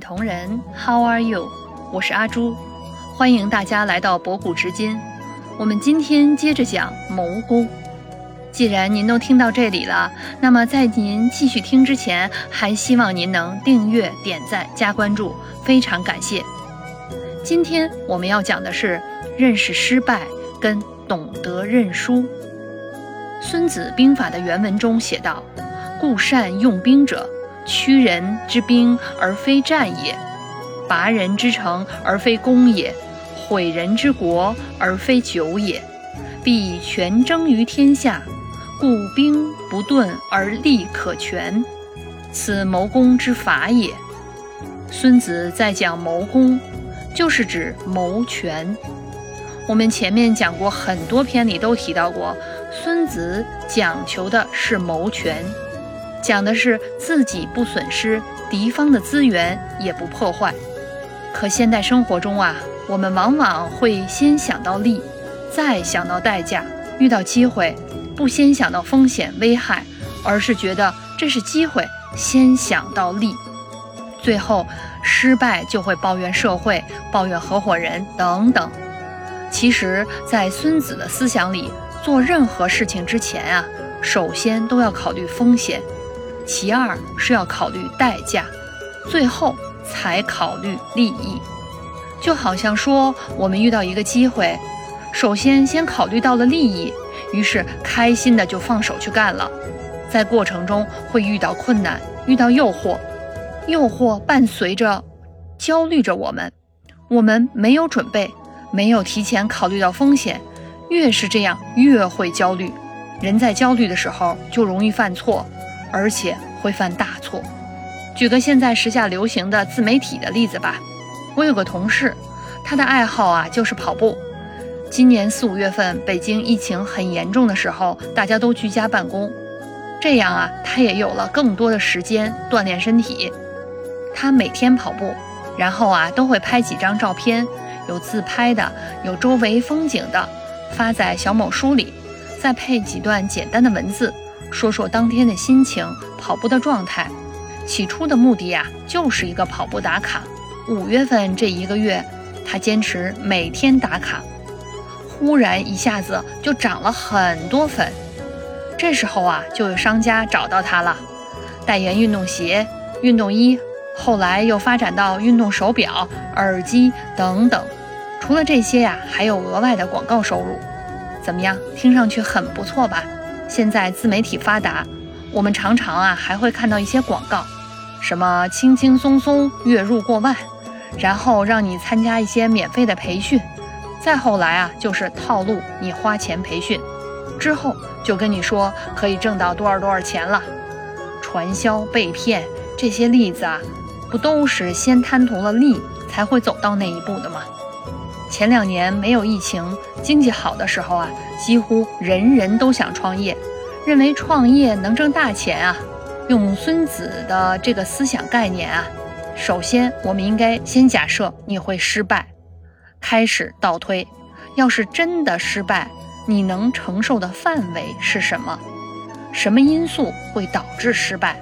同仁，How are you？我是阿朱，欢迎大家来到博古知今。我们今天接着讲谋攻。既然您都听到这里了，那么在您继续听之前，还希望您能订阅、点赞、加关注，非常感谢。今天我们要讲的是认识失败跟懂得认输。《孙子兵法》的原文中写道：“故善用兵者。”屈人之兵而非战也，拔人之城而非攻也，毁人之国而非久也。必全争于天下，故兵不顿而利可全，此谋攻之法也。孙子在讲谋攻，就是指谋权。我们前面讲过很多篇里都提到过，孙子讲求的是谋权。讲的是自己不损失，敌方的资源也不破坏。可现代生活中啊，我们往往会先想到利，再想到代价。遇到机会，不先想到风险危害，而是觉得这是机会，先想到利，最后失败就会抱怨社会、抱怨合伙人等等。其实，在孙子的思想里，做任何事情之前啊，首先都要考虑风险。其二是要考虑代价，最后才考虑利益。就好像说，我们遇到一个机会，首先先考虑到了利益，于是开心的就放手去干了。在过程中会遇到困难，遇到诱惑，诱惑伴随着焦虑着我们，我们没有准备，没有提前考虑到风险，越是这样越会焦虑。人在焦虑的时候就容易犯错。而且会犯大错。举个现在时下流行的自媒体的例子吧，我有个同事，他的爱好啊就是跑步。今年四五月份，北京疫情很严重的时候，大家都居家办公，这样啊，他也有了更多的时间锻炼身体。他每天跑步，然后啊都会拍几张照片，有自拍的，有周围风景的，发在小某书里，再配几段简单的文字。说说当天的心情，跑步的状态。起初的目的呀，就是一个跑步打卡。五月份这一个月，他坚持每天打卡，忽然一下子就涨了很多粉。这时候啊，就有商家找到他了，代言运动鞋、运动衣，后来又发展到运动手表、耳机等等。除了这些呀，还有额外的广告收入。怎么样？听上去很不错吧？现在自媒体发达，我们常常啊还会看到一些广告，什么轻轻松松月入过万，然后让你参加一些免费的培训，再后来啊就是套路你花钱培训，之后就跟你说可以挣到多少多少钱了，传销被骗这些例子啊，不都是先贪图了利才会走到那一步的吗？前两年没有疫情，经济好的时候啊，几乎人人都想创业，认为创业能挣大钱啊。用孙子的这个思想概念啊，首先我们应该先假设你会失败，开始倒推，要是真的失败，你能承受的范围是什么？什么因素会导致失败？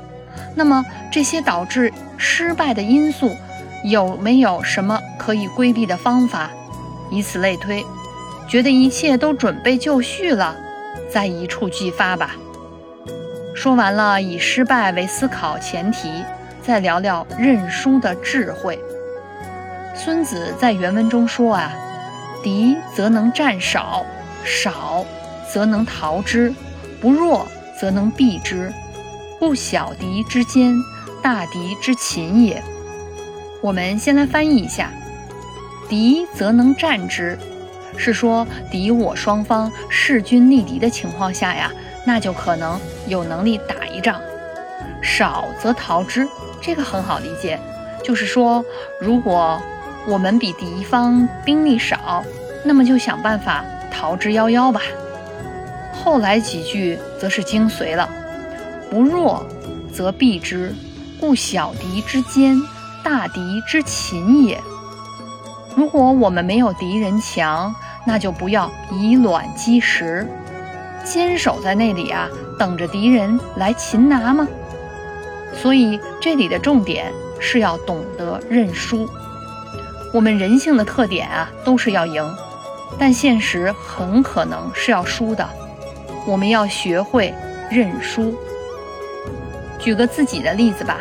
那么这些导致失败的因素有没有什么可以规避的方法？以此类推，觉得一切都准备就绪了，再一触即发吧。说完了以失败为思考前提，再聊聊认输的智慧。孙子在原文中说啊：“敌则能战少，少则能逃之，不弱则能避之，故小敌之坚，大敌之擒也。”我们先来翻译一下。敌则能战之，是说敌我双方势均力敌的情况下呀，那就可能有能力打一仗。少则逃之，这个很好理解，就是说如果我们比敌方兵力少，那么就想办法逃之夭夭吧。后来几句则是精髓了，不弱则避之，故小敌之坚，大敌之擒也。如果我们没有敌人强，那就不要以卵击石，坚守在那里啊，等着敌人来擒拿吗？所以这里的重点是要懂得认输。我们人性的特点啊，都是要赢，但现实很可能是要输的。我们要学会认输。举个自己的例子吧，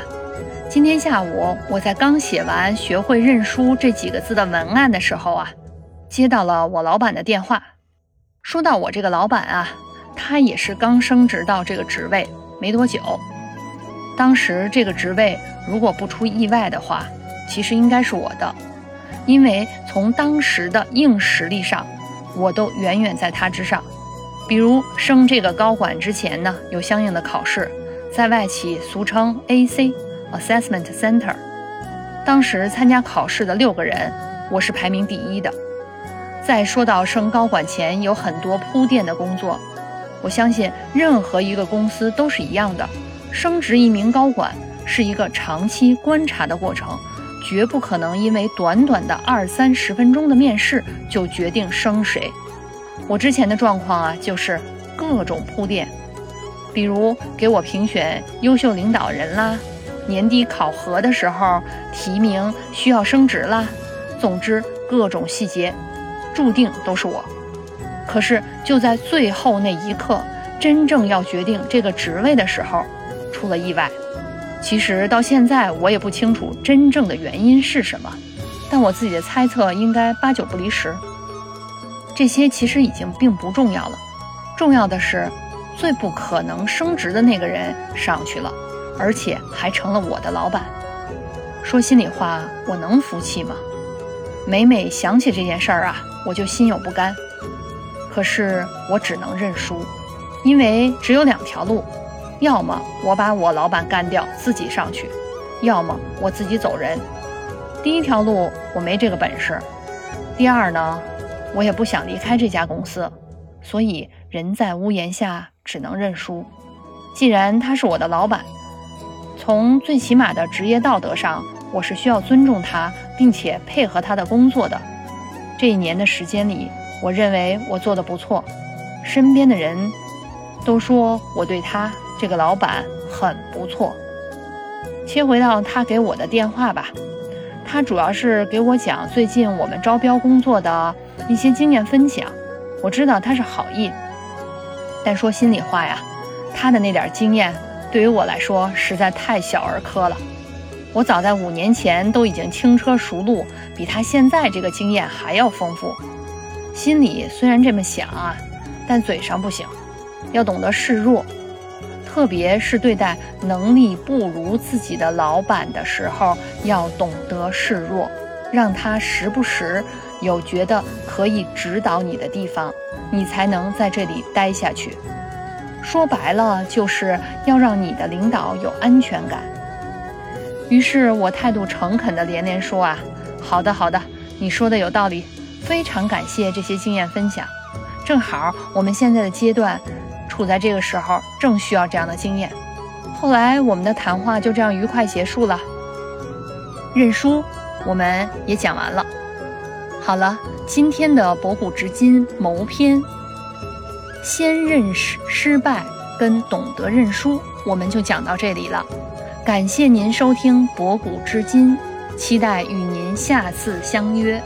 今天下午我在刚写完“学会认输”这几个字的文案的时候啊，接到了我老板的电话。说到我这个老板啊，他也是刚升职到这个职位没多久。当时这个职位如果不出意外的话，其实应该是我的，因为从当时的硬实力上，我都远远在他之上。比如升这个高管之前呢，有相应的考试，在外企俗称 AC assessment Center）。当时参加考试的六个人，我是排名第一的。在说到升高管前有很多铺垫的工作，我相信任何一个公司都是一样的，升职一名高管是一个长期观察的过程，绝不可能因为短短的二三十分钟的面试就决定升谁。我之前的状况啊，就是各种铺垫，比如给我评选优秀领导人啦，年底考核的时候提名需要升职啦，总之各种细节。注定都是我，可是就在最后那一刻，真正要决定这个职位的时候，出了意外。其实到现在我也不清楚真正的原因是什么，但我自己的猜测应该八九不离十。这些其实已经并不重要了，重要的是，最不可能升职的那个人上去了，而且还成了我的老板。说心里话，我能服气吗？每每想起这件事儿啊。我就心有不甘，可是我只能认输，因为只有两条路：要么我把我老板干掉，自己上去；要么我自己走人。第一条路我没这个本事，第二呢，我也不想离开这家公司，所以人在屋檐下，只能认输。既然他是我的老板，从最起码的职业道德上，我是需要尊重他，并且配合他的工作的。这一年的时间里，我认为我做的不错，身边的人都说我对他这个老板很不错。切回到他给我的电话吧，他主要是给我讲最近我们招标工作的一些经验分享。我知道他是好意，但说心里话呀，他的那点经验对于我来说实在太小儿科了。我早在五年前都已经轻车熟路，比他现在这个经验还要丰富。心里虽然这么想啊，但嘴上不行，要懂得示弱，特别是对待能力不如自己的老板的时候，要懂得示弱，让他时不时有觉得可以指导你的地方，你才能在这里待下去。说白了，就是要让你的领导有安全感。于是我态度诚恳地连连说：“啊，好的，好的，你说的有道理，非常感谢这些经验分享。正好我们现在的阶段处在这个时候，正需要这样的经验。”后来我们的谈话就这样愉快结束了。认输，我们也讲完了。好了，今天的博古知今谋篇，先认识失败跟懂得认输，我们就讲到这里了。感谢您收听《博古知今》，期待与您下次相约。